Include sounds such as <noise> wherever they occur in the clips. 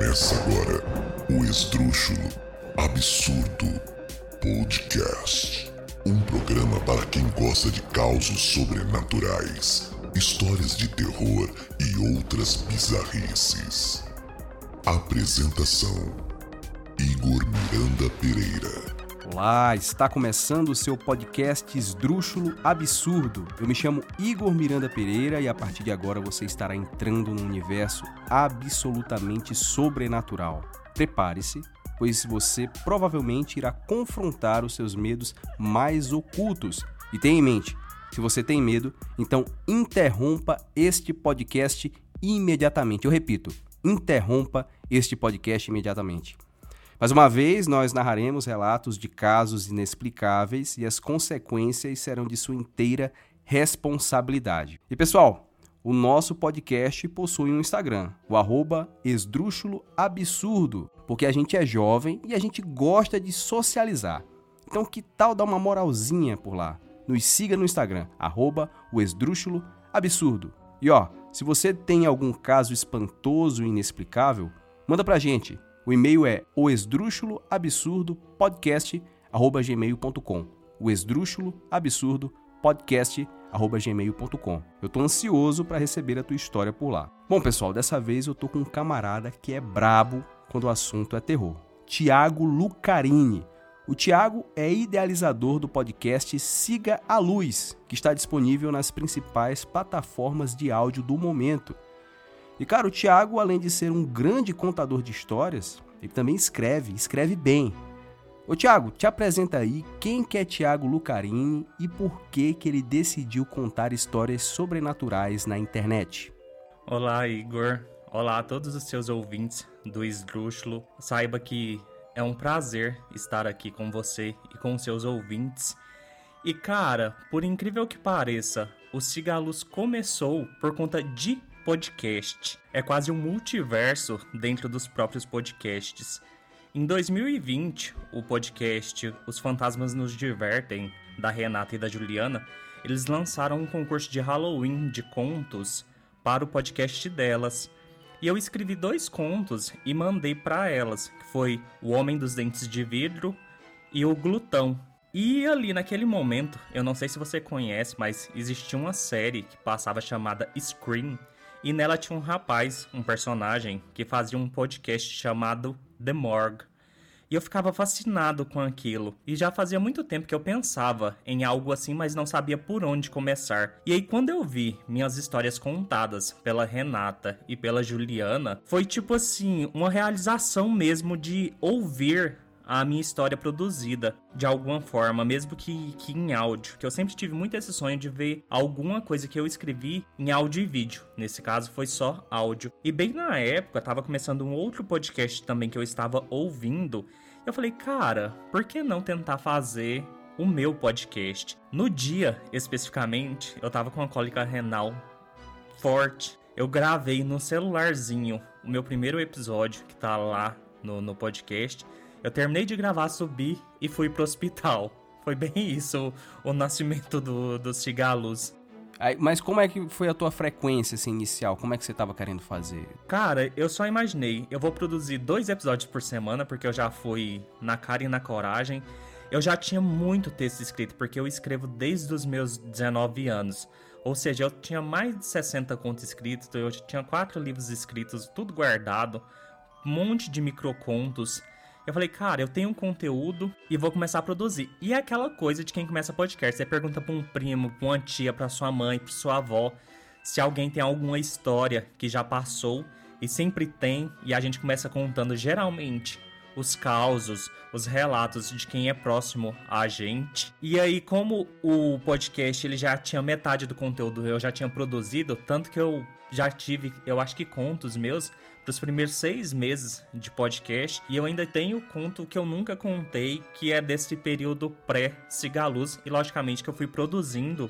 Começa agora o Esdrúxulo Absurdo Podcast. Um programa para quem gosta de causos sobrenaturais, histórias de terror e outras bizarrices. Apresentação: Igor Miranda Pereira. Olá, está começando o seu podcast Esdrúxulo Absurdo. Eu me chamo Igor Miranda Pereira e a partir de agora você estará entrando num universo absolutamente sobrenatural. Prepare-se, pois você provavelmente irá confrontar os seus medos mais ocultos. E tenha em mente, se você tem medo, então interrompa este podcast imediatamente. Eu repito, interrompa este podcast imediatamente. Mais uma vez, nós narraremos relatos de casos inexplicáveis e as consequências serão de sua inteira responsabilidade. E pessoal, o nosso podcast possui um Instagram, o arroba esdrúxulo absurdo, porque a gente é jovem e a gente gosta de socializar. Então que tal dar uma moralzinha por lá? Nos siga no Instagram, arroba o esdrúxulo absurdo. E ó, se você tem algum caso espantoso e inexplicável, manda pra gente o e-mail é oesdrúxuloabsurdopodcast@gmail.com. O esdrúxulo absurdo. Eu tô ansioso para receber a tua história por lá. Bom, pessoal, dessa vez eu tô com um camarada que é brabo quando o assunto é terror. Tiago Lucarini. O Tiago é idealizador do podcast Siga a Luz, que está disponível nas principais plataformas de áudio do momento. E cara, o Tiago, além de ser um grande contador de histórias, ele também escreve, escreve bem. Ô Tiago, te apresenta aí quem que é Tiago Lucarini e por que que ele decidiu contar histórias sobrenaturais na internet. Olá, Igor. Olá a todos os seus ouvintes do Esdrúxulo. Saiba que é um prazer estar aqui com você e com seus ouvintes. E cara, por incrível que pareça, o Cigalus começou por conta de podcast. É quase um multiverso dentro dos próprios podcasts. Em 2020, o podcast Os Fantasmas Nos Divertem, da Renata e da Juliana, eles lançaram um concurso de Halloween de contos para o podcast delas. E eu escrevi dois contos e mandei para elas, que foi O Homem dos Dentes de Vidro e O Glutão. E ali naquele momento, eu não sei se você conhece, mas existia uma série que passava chamada Scream, e nela tinha um rapaz, um personagem, que fazia um podcast chamado The Morgue. E eu ficava fascinado com aquilo. E já fazia muito tempo que eu pensava em algo assim, mas não sabia por onde começar. E aí, quando eu vi minhas histórias contadas pela Renata e pela Juliana, foi tipo assim, uma realização mesmo de ouvir a minha história produzida de alguma forma, mesmo que, que em áudio. Que eu sempre tive muito esse sonho de ver alguma coisa que eu escrevi em áudio e vídeo. Nesse caso foi só áudio. E bem na época, estava começando um outro podcast também que eu estava ouvindo. Eu falei, cara, por que não tentar fazer o meu podcast? No dia, especificamente, eu tava com uma cólica renal forte. Eu gravei no celularzinho o meu primeiro episódio, que tá lá no, no podcast. Eu terminei de gravar, subi e fui pro hospital. <laughs> Foi bem isso o, o nascimento do, dos cigalos. Mas como é que foi a tua frequência assim, inicial? Como é que você tava querendo fazer? Cara, eu só imaginei. Eu vou produzir dois episódios por semana, porque eu já fui na cara e na coragem. Eu já tinha muito texto escrito, porque eu escrevo desde os meus 19 anos. Ou seja, eu tinha mais de 60 contos escritos, eu tinha quatro livros escritos, tudo guardado, um monte de microcontos. Eu falei, cara, eu tenho um conteúdo e vou começar a produzir. E é aquela coisa de quem começa podcast. Você pergunta pra um primo, pra uma tia, pra sua mãe, pra sua avó, se alguém tem alguma história que já passou. E sempre tem, e a gente começa contando geralmente os causos, os relatos de quem é próximo a gente. E aí, como o podcast ele já tinha metade do conteúdo eu já tinha produzido, tanto que eu já tive, eu acho que contos meus para os primeiros seis meses de podcast. E eu ainda tenho conto que eu nunca contei, que é desse período pré-Cigaluz. E logicamente que eu fui produzindo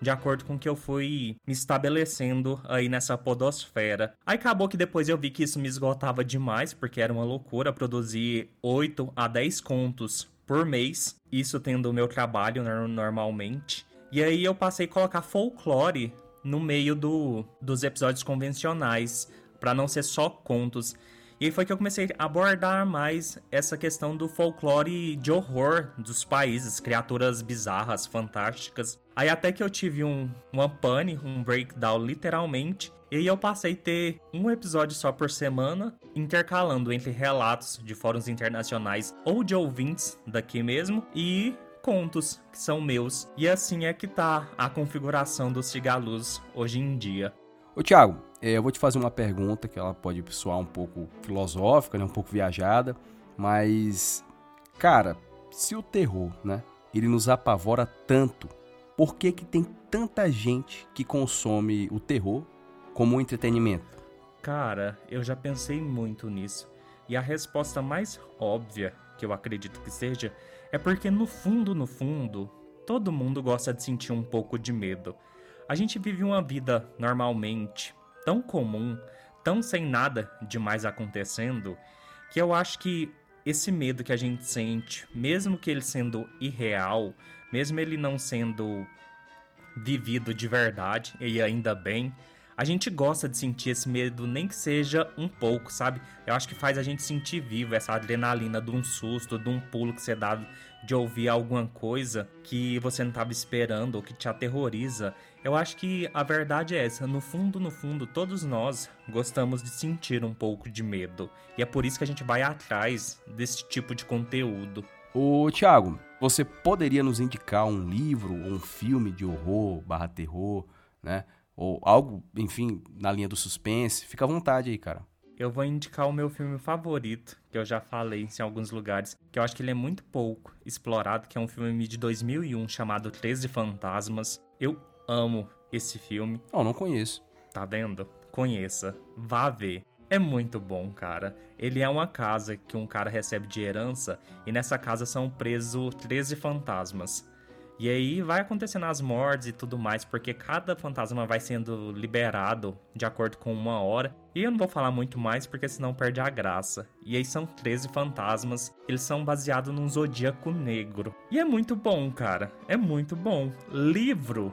de acordo com que eu fui me estabelecendo aí nessa podosfera. Aí acabou que depois eu vi que isso me esgotava demais, porque era uma loucura produzir 8 a 10 contos por mês, isso tendo o meu trabalho normalmente. E aí eu passei a colocar folclore no meio do, dos episódios convencionais para não ser só contos. E aí foi que eu comecei a abordar mais essa questão do folclore de horror dos países, criaturas bizarras, fantásticas. Aí até que eu tive um, uma pane, um breakdown literalmente, e aí eu passei a ter um episódio só por semana, intercalando entre relatos de fóruns internacionais ou de ouvintes daqui mesmo e contos que são meus. E assim é que tá a configuração dos Cigalus hoje em dia. Ô Thiago, é, eu vou te fazer uma pergunta que ela pode soar um pouco filosófica, né, um pouco viajada, mas cara, se o terror, né, ele nos apavora tanto, por que que tem tanta gente que consome o terror como um entretenimento? Cara, eu já pensei muito nisso. E a resposta mais óbvia, que eu acredito que seja, é porque no fundo, no fundo, todo mundo gosta de sentir um pouco de medo. A gente vive uma vida normalmente, tão comum, tão sem nada demais acontecendo, que eu acho que esse medo que a gente sente, mesmo que ele sendo irreal, mesmo ele não sendo vivido de verdade, e ainda bem, a gente gosta de sentir esse medo, nem que seja um pouco, sabe? Eu acho que faz a gente sentir vivo essa adrenalina de um susto, de um pulo que você dá de ouvir alguma coisa que você não estava esperando ou que te aterroriza. Eu acho que a verdade é essa. No fundo, no fundo, todos nós gostamos de sentir um pouco de medo. E é por isso que a gente vai atrás desse tipo de conteúdo. Ô, Thiago, você poderia nos indicar um livro ou um filme de horror barra terror, né? Ou algo, enfim, na linha do suspense, fica à vontade aí, cara. Eu vou indicar o meu filme favorito, que eu já falei em alguns lugares, que eu acho que ele é muito pouco explorado, que é um filme de 2001 chamado 13 Fantasmas. Eu amo esse filme. Oh, não conheço. Tá vendo? Conheça. Vá ver. É muito bom, cara. Ele é uma casa que um cara recebe de herança e nessa casa são presos 13 fantasmas. E aí vai acontecendo as mortes e tudo mais, porque cada fantasma vai sendo liberado de acordo com uma hora. E eu não vou falar muito mais, porque senão perde a graça. E aí são 13 fantasmas, eles são baseados num zodíaco negro. E é muito bom, cara. É muito bom. Livro.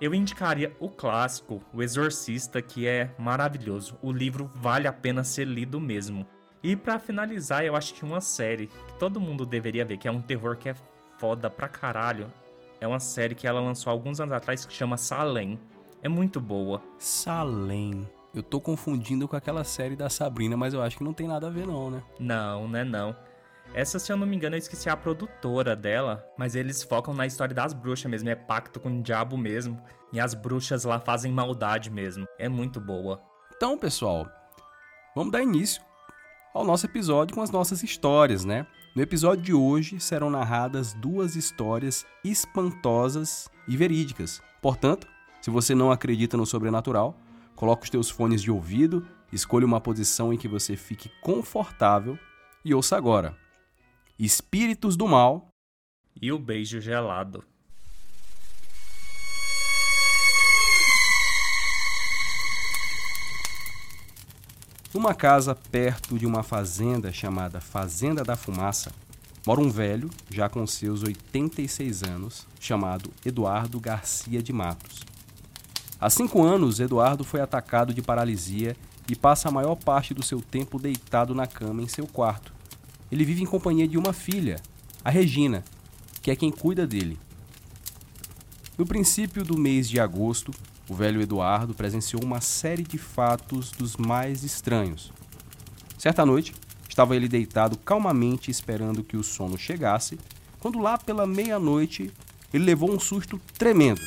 Eu indicaria o clássico, O Exorcista, que é maravilhoso. O livro vale a pena ser lido mesmo. E para finalizar, eu acho que uma série que todo mundo deveria ver, que é um terror que é foda pra caralho, é uma série que ela lançou alguns anos atrás que chama Salem. É muito boa. Salem. Eu tô confundindo com aquela série da Sabrina, mas eu acho que não tem nada a ver não, né? Não, né não. Essa, se eu não me engano, eu esqueci a produtora dela, mas eles focam na história das bruxas mesmo, é pacto com o diabo mesmo. E as bruxas lá fazem maldade mesmo. É muito boa. Então, pessoal, vamos dar início ao nosso episódio com as nossas histórias, né? No episódio de hoje serão narradas duas histórias espantosas e verídicas. Portanto, se você não acredita no sobrenatural, coloque os teus fones de ouvido, escolha uma posição em que você fique confortável e ouça agora. Espíritos do Mal e o Beijo Gelado. Numa casa perto de uma fazenda chamada Fazenda da Fumaça, mora um velho, já com seus 86 anos, chamado Eduardo Garcia de Matos. Há cinco anos, Eduardo foi atacado de paralisia e passa a maior parte do seu tempo deitado na cama em seu quarto. Ele vive em companhia de uma filha, a Regina, que é quem cuida dele. No princípio do mês de agosto, o velho Eduardo presenciou uma série de fatos dos mais estranhos. Certa noite, estava ele deitado calmamente esperando que o sono chegasse, quando lá pela meia-noite ele levou um susto tremendo.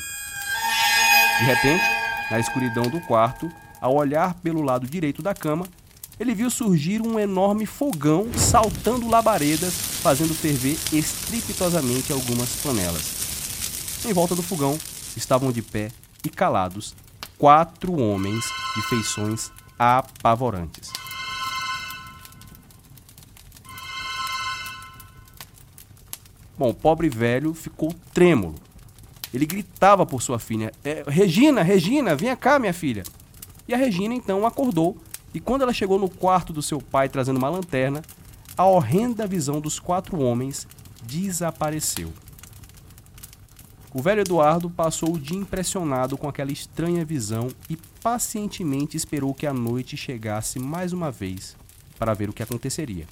De repente, na escuridão do quarto, ao olhar pelo lado direito da cama, ele viu surgir um enorme fogão saltando labaredas, fazendo ferver estrepitosamente algumas panelas. Em volta do fogão estavam de pé e calados quatro homens de feições apavorantes. Bom, o pobre velho ficou trêmulo. Ele gritava por sua filha: é, Regina, Regina, venha cá, minha filha. E a Regina então acordou e quando ela chegou no quarto do seu pai trazendo uma lanterna, a horrenda visão dos quatro homens desapareceu. O velho Eduardo passou o dia impressionado com aquela estranha visão e pacientemente esperou que a noite chegasse mais uma vez. para ver o que aconteceria.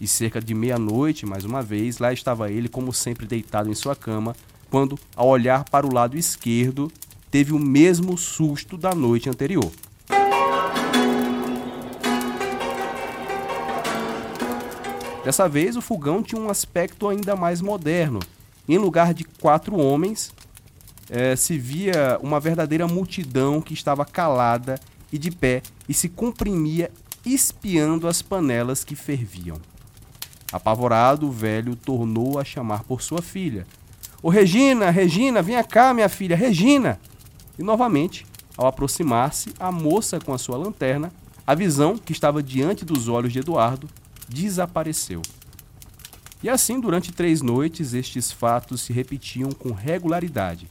E cerca de meia-noite, mais uma vez, lá estava ele, como sempre, deitado em sua cama, quando, ao olhar para o lado esquerdo, teve o mesmo susto da noite anterior. Dessa vez, o fogão tinha um aspecto ainda mais moderno. Em lugar de quatro homens, eh, se via uma verdadeira multidão que estava calada e de pé e se comprimia espiando as panelas que ferviam. Apavorado, o velho tornou a chamar por sua filha. Ô Regina, Regina, venha cá, minha filha, Regina! E novamente, ao aproximar-se, a moça com a sua lanterna, a visão que estava diante dos olhos de Eduardo desapareceu. E assim, durante três noites, estes fatos se repetiam com regularidade.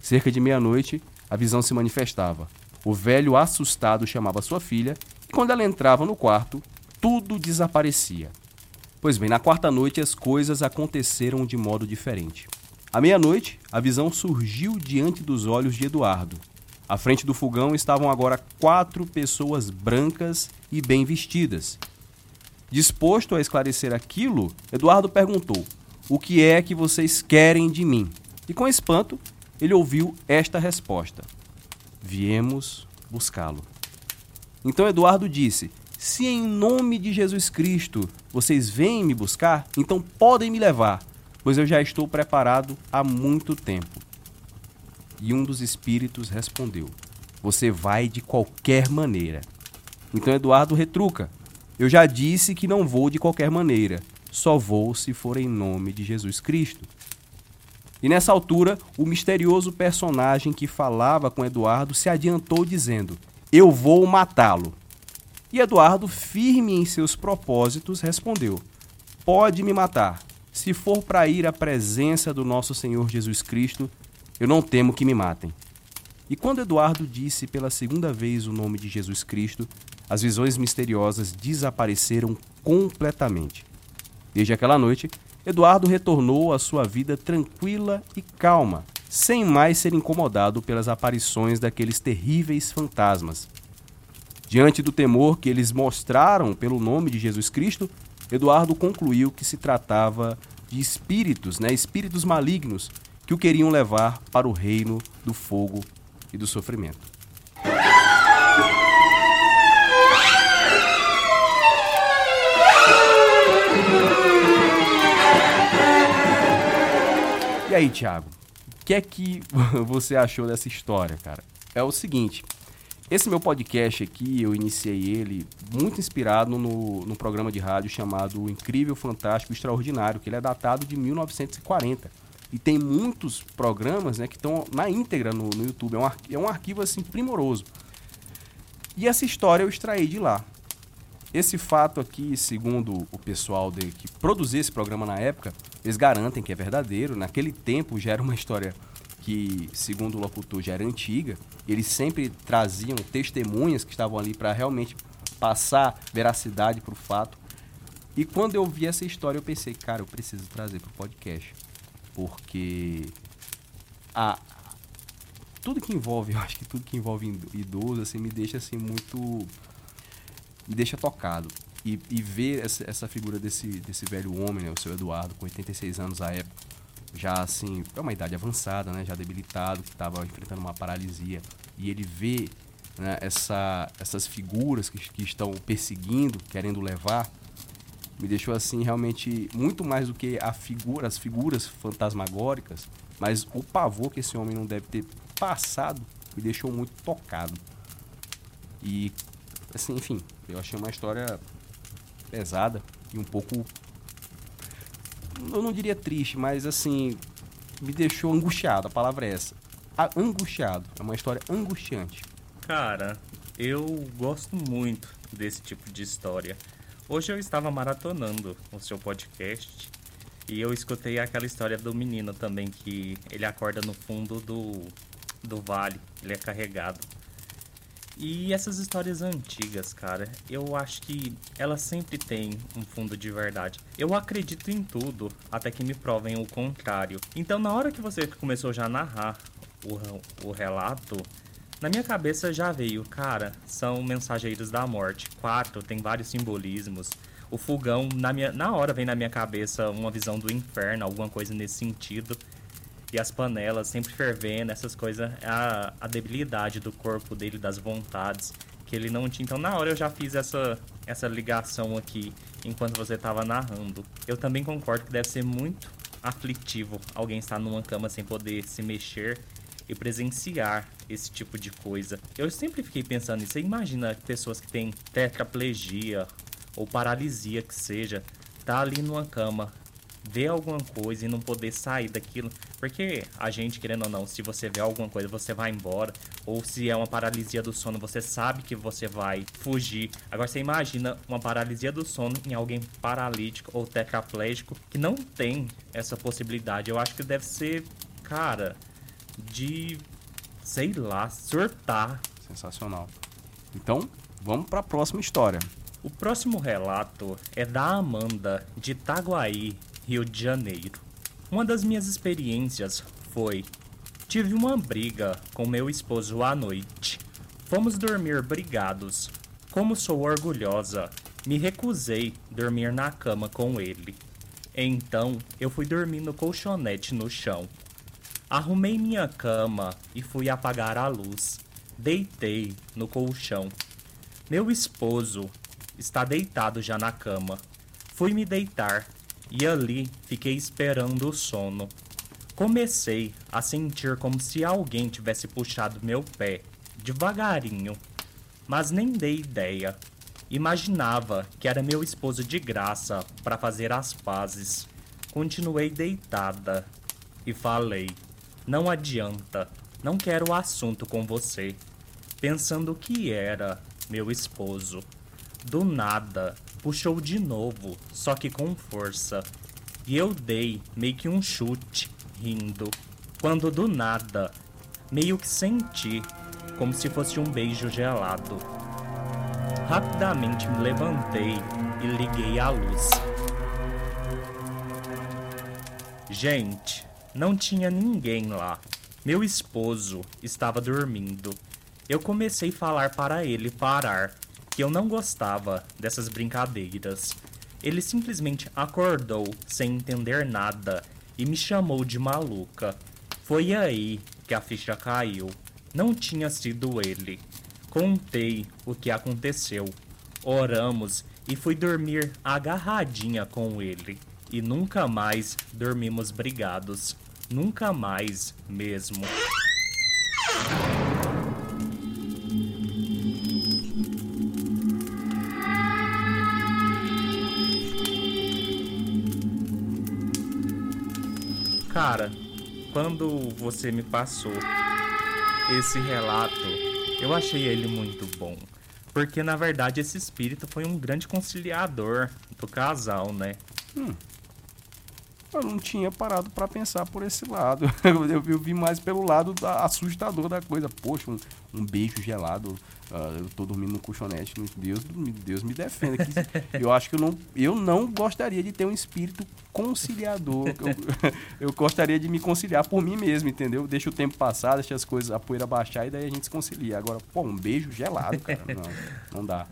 Cerca de meia-noite, a visão se manifestava. O velho, assustado, chamava sua filha e, quando ela entrava no quarto, tudo desaparecia. Pois bem, na quarta noite as coisas aconteceram de modo diferente. À meia-noite, a visão surgiu diante dos olhos de Eduardo. À frente do fogão estavam agora quatro pessoas brancas e bem vestidas. Disposto a esclarecer aquilo, Eduardo perguntou: O que é que vocês querem de mim? E com espanto, ele ouviu esta resposta: Viemos buscá-lo. Então Eduardo disse: Se em nome de Jesus Cristo vocês vêm me buscar, então podem me levar, pois eu já estou preparado há muito tempo. E um dos espíritos respondeu: Você vai de qualquer maneira. Então Eduardo retruca: Eu já disse que não vou de qualquer maneira, só vou se for em nome de Jesus Cristo. E nessa altura, o misterioso personagem que falava com Eduardo se adiantou dizendo: Eu vou matá-lo. E Eduardo, firme em seus propósitos, respondeu: Pode me matar. Se for para ir à presença do nosso Senhor Jesus Cristo, eu não temo que me matem. E quando Eduardo disse pela segunda vez o nome de Jesus Cristo, as visões misteriosas desapareceram completamente. Desde aquela noite, Eduardo retornou à sua vida tranquila e calma, sem mais ser incomodado pelas aparições daqueles terríveis fantasmas. Diante do temor que eles mostraram pelo nome de Jesus Cristo, Eduardo concluiu que se tratava de espíritos, né, espíritos malignos que o queriam levar para o reino do fogo e do sofrimento. Aí, Thiago, o que é que <laughs> você achou dessa história, cara? É o seguinte, esse meu podcast aqui, eu iniciei ele muito inspirado no, no programa de rádio chamado Incrível, Fantástico, Extraordinário, que ele é datado de 1940. E tem muitos programas né, que estão na íntegra no, no YouTube. É um, é um arquivo assim primoroso. E essa história eu extraí de lá. Esse fato aqui, segundo o pessoal de, que produziu esse programa na época, eles garantem que é verdadeiro. Naquele tempo já era uma história que, segundo o locutor, já era antiga. Eles sempre traziam testemunhas que estavam ali para realmente passar veracidade para o fato. E quando eu vi essa história, eu pensei, cara, eu preciso trazer para o podcast. Porque a, tudo que envolve, <laughs> eu acho que tudo que envolve idoso, assim, me deixa assim muito me deixa tocado. E, e ver essa, essa, figura desse, desse velho homem, né, o seu Eduardo, com 86 anos à época, já assim, é uma idade avançada, né, já debilitado, que estava enfrentando uma paralisia, e ele vê né, essa, essas figuras que, que estão perseguindo, querendo levar, me deixou assim realmente muito mais do que a figura, as figuras fantasmagóricas, mas o pavor que esse homem não deve ter passado me deixou muito tocado. E assim, enfim, eu achei uma história pesada e um pouco. Eu não diria triste, mas assim, me deixou angustiado. A palavra é essa. Angustiado. É uma história angustiante. Cara, eu gosto muito desse tipo de história. Hoje eu estava maratonando o seu podcast e eu escutei aquela história do menino também que ele acorda no fundo do, do vale, ele é carregado. E essas histórias antigas, cara, eu acho que elas sempre têm um fundo de verdade. Eu acredito em tudo, até que me provem o contrário. Então, na hora que você começou já a narrar o, o relato, Na minha cabeça já veio, cara, são mensageiros da morte. Quatro tem vários simbolismos. O fogão, na, minha, na hora vem na minha cabeça uma visão do inferno, alguma coisa nesse sentido. E as panelas sempre fervendo, essas coisas, a, a debilidade do corpo dele, das vontades que ele não tinha. Então, na hora eu já fiz essa, essa ligação aqui enquanto você estava narrando. Eu também concordo que deve ser muito aflitivo alguém estar numa cama sem poder se mexer e presenciar esse tipo de coisa. Eu sempre fiquei pensando nisso. Você imagina pessoas que têm tetraplegia ou paralisia que seja, tá ali numa cama ver alguma coisa e não poder sair daquilo. Porque a gente, querendo ou não, se você vê alguma coisa, você vai embora. Ou se é uma paralisia do sono, você sabe que você vai fugir. Agora você imagina uma paralisia do sono em alguém paralítico ou tetraplégico que não tem essa possibilidade. Eu acho que deve ser, cara, de sei lá, surtar. Sensacional. Então, vamos para a próxima história. O próximo relato é da Amanda, de Itaguaí, Rio de Janeiro. Uma das minhas experiências foi: tive uma briga com meu esposo à noite. Fomos dormir brigados. Como sou orgulhosa, me recusei dormir na cama com ele. Então eu fui dormir no colchonete no chão. Arrumei minha cama e fui apagar a luz. Deitei no colchão. Meu esposo está deitado já na cama. Fui me deitar e ali fiquei esperando o sono. Comecei a sentir como se alguém tivesse puxado meu pé, devagarinho, mas nem dei ideia. Imaginava que era meu esposo de graça para fazer as pazes. Continuei deitada e falei: Não adianta, não quero assunto com você. Pensando que era meu esposo. Do nada, puxou de novo, só que com força. E eu dei meio que um chute, rindo. Quando do nada, meio que senti como se fosse um beijo gelado. Rapidamente me levantei e liguei a luz. Gente, não tinha ninguém lá. Meu esposo estava dormindo. Eu comecei a falar para ele parar, que eu não gostava dessas brincadeiras. Ele simplesmente acordou sem entender nada e me chamou de maluca. Foi aí que a ficha caiu. Não tinha sido ele. Contei o que aconteceu. Oramos e fui dormir agarradinha com ele. E nunca mais dormimos brigados. Nunca mais mesmo. Cara, quando você me passou esse relato, eu achei ele muito bom. Porque na verdade esse espírito foi um grande conciliador do casal, né? Hum. Eu não tinha parado para pensar por esse lado. <laughs> Eu, vi mais pelo lado da, assustador da coisa. Poxa, um, um beijo gelado. Uh, eu tô dormindo no colchonete. Deus, Deus me defenda. <laughs> eu acho que eu não, eu não gostaria de ter um espírito conciliador. Eu, <laughs> eu gostaria de me conciliar por mim mesmo, entendeu? Deixa o tempo passar, deixa as coisas, a poeira baixar e daí a gente se concilia. Agora, pô, um beijo gelado, cara. Não, não dá.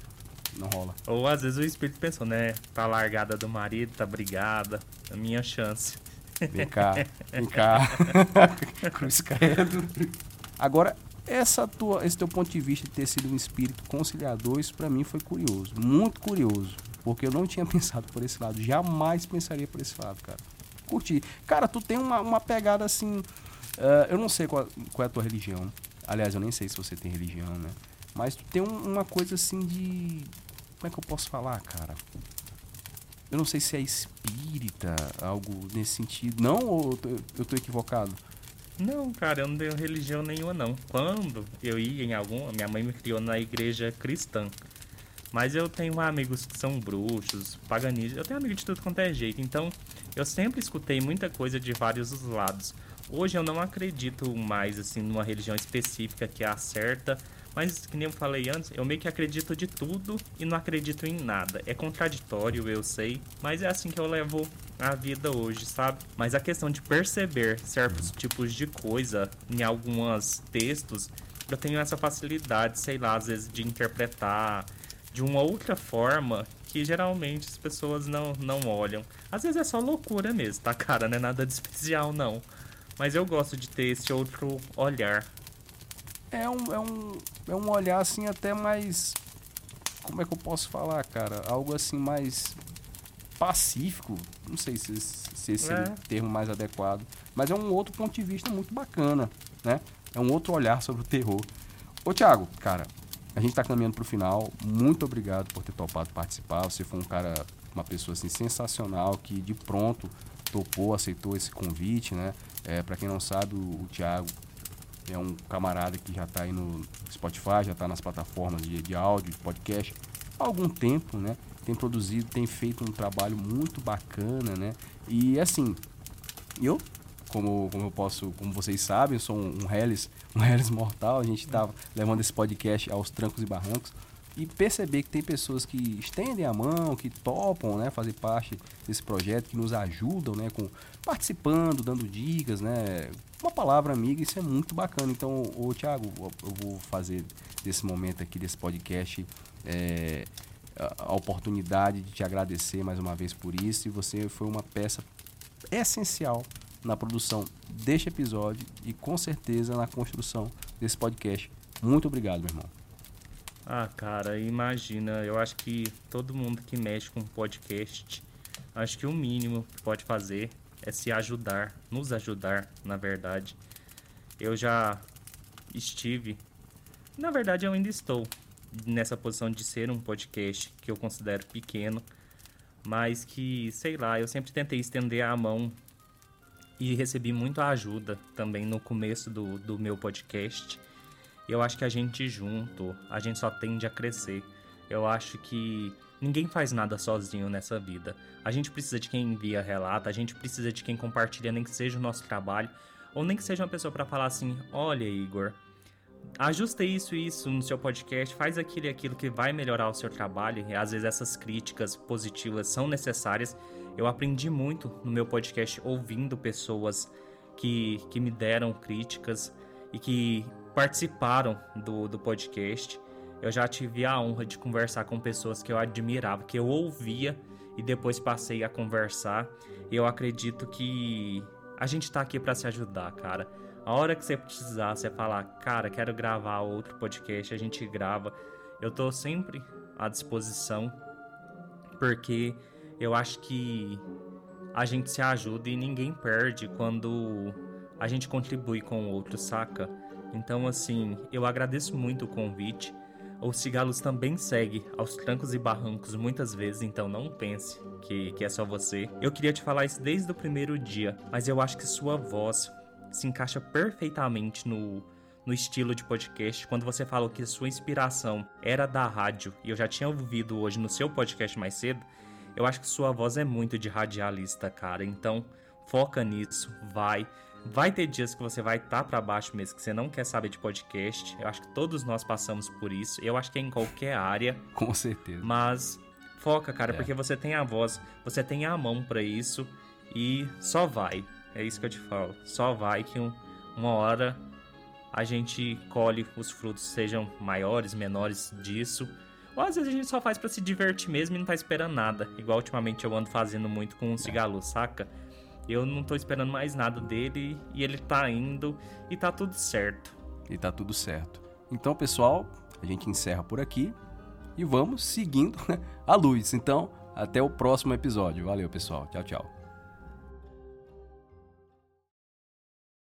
Não rola. Ou às vezes o espírito pensou, né? Tá largada do marido, tá brigada. A minha chance. Vem cá, vem cá. <laughs> Cruz credo. Agora, essa tua, esse teu ponto de vista de ter sido um espírito conciliador, isso para mim foi curioso, muito curioso, porque eu não tinha <laughs> pensado por esse lado, jamais pensaria por esse lado, cara. Curti. Cara, tu tem uma, uma pegada assim, uh, eu não sei qual, qual é a tua religião, aliás, eu nem sei se você tem religião, né? Mas tu tem um, uma coisa assim de, como é que eu posso falar, cara? Eu não sei se é espírita, algo nesse sentido. Não ou eu tô equivocado? Não, cara, eu não tenho religião nenhuma, não. Quando eu ia em algum, minha mãe me criou na igreja cristã. Mas eu tenho amigos que são bruxos, paganistas, eu tenho amigos de tudo quanto é jeito. Então, eu sempre escutei muita coisa de vários lados. Hoje eu não acredito mais, assim, numa religião específica que é a certa. Mas, que nem eu falei antes, eu meio que acredito de tudo e não acredito em nada. É contraditório, eu sei, mas é assim que eu levo a vida hoje, sabe? Mas a questão de perceber certos tipos de coisa em alguns textos eu tenho essa facilidade, sei lá, às vezes de interpretar de uma outra forma que geralmente as pessoas não, não olham. Às vezes é só loucura mesmo, tá, cara? Não é nada de <laughs> especial, não. Mas eu gosto de ter esse outro olhar. É um, é um, é um olhar assim até mais. Como é que eu posso falar, cara? Algo assim mais pacífico. Não sei se, se esse é. é o termo mais adequado. Mas é um outro ponto de vista muito bacana, né? É um outro olhar sobre o terror. Ô, Thiago, cara, a gente está caminhando para o final. Muito obrigado por ter topado participar. Você foi um cara, uma pessoa assim sensacional que de pronto topou, aceitou esse convite, né? É, para quem não sabe, o, o Thiago é um camarada que já está aí no Spotify, já está nas plataformas de, de áudio, de podcast há algum tempo, né? Tem produzido, tem feito um trabalho muito bacana, né? E assim, eu como, como eu posso, como vocês sabem, sou um, um Hellis, um Hellis mortal, a gente está levando esse podcast aos trancos e barrancos e perceber que tem pessoas que estendem a mão, que topam, né, fazer parte desse projeto, que nos ajudam, né, com participando, dando dicas, né, uma palavra amiga, isso é muito bacana. Então, o Thiago, eu vou fazer desse momento aqui desse podcast é, a oportunidade de te agradecer mais uma vez por isso e você foi uma peça essencial na produção deste episódio e com certeza na construção desse podcast. Muito obrigado, meu irmão. Ah, cara, imagina, eu acho que todo mundo que mexe com podcast, acho que o mínimo que pode fazer é se ajudar, nos ajudar, na verdade. Eu já estive, na verdade eu ainda estou nessa posição de ser um podcast que eu considero pequeno, mas que, sei lá, eu sempre tentei estender a mão e recebi muita ajuda também no começo do, do meu podcast. Eu acho que a gente junto, a gente só tende a crescer. Eu acho que ninguém faz nada sozinho nessa vida. A gente precisa de quem envia relato, a gente precisa de quem compartilha, nem que seja o nosso trabalho, ou nem que seja uma pessoa para falar assim: olha, Igor, ajusta isso e isso no seu podcast, faz aquilo e aquilo que vai melhorar o seu trabalho. E às vezes essas críticas positivas são necessárias eu aprendi muito no meu podcast ouvindo pessoas que, que me deram críticas e que participaram do, do podcast. Eu já tive a honra de conversar com pessoas que eu admirava, que eu ouvia e depois passei a conversar. Eu acredito que a gente tá aqui para se ajudar, cara. A hora que você precisar, você falar, cara, quero gravar outro podcast, a gente grava. Eu tô sempre à disposição, porque eu acho que a gente se ajuda e ninguém perde quando a gente contribui com o outro, saca? Então, assim, eu agradeço muito o convite. O Cigalos também segue aos trancos e barrancos muitas vezes, então não pense que, que é só você. Eu queria te falar isso desde o primeiro dia, mas eu acho que sua voz se encaixa perfeitamente no, no estilo de podcast. Quando você falou que sua inspiração era da rádio, e eu já tinha ouvido hoje no seu podcast mais cedo, eu acho que sua voz é muito de radialista, cara. Então, foca nisso, vai. Vai ter dias que você vai estar tá para baixo mesmo, que você não quer saber de podcast. Eu acho que todos nós passamos por isso. Eu acho que é em qualquer área. <laughs> Com certeza. Mas foca, cara, é. porque você tem a voz, você tem a mão para isso e só vai. É isso que eu te falo. Só vai que um, uma hora a gente colhe os frutos, sejam maiores, menores disso. Ou às vezes a gente só faz para se divertir mesmo e não tá esperando nada. Igual ultimamente eu ando fazendo muito com o Cigalu, saca? Eu não tô esperando mais nada dele e ele tá indo e tá tudo certo. E tá tudo certo. Então, pessoal, a gente encerra por aqui e vamos seguindo <laughs> né, a luz. Então, até o próximo episódio. Valeu, pessoal. Tchau, tchau.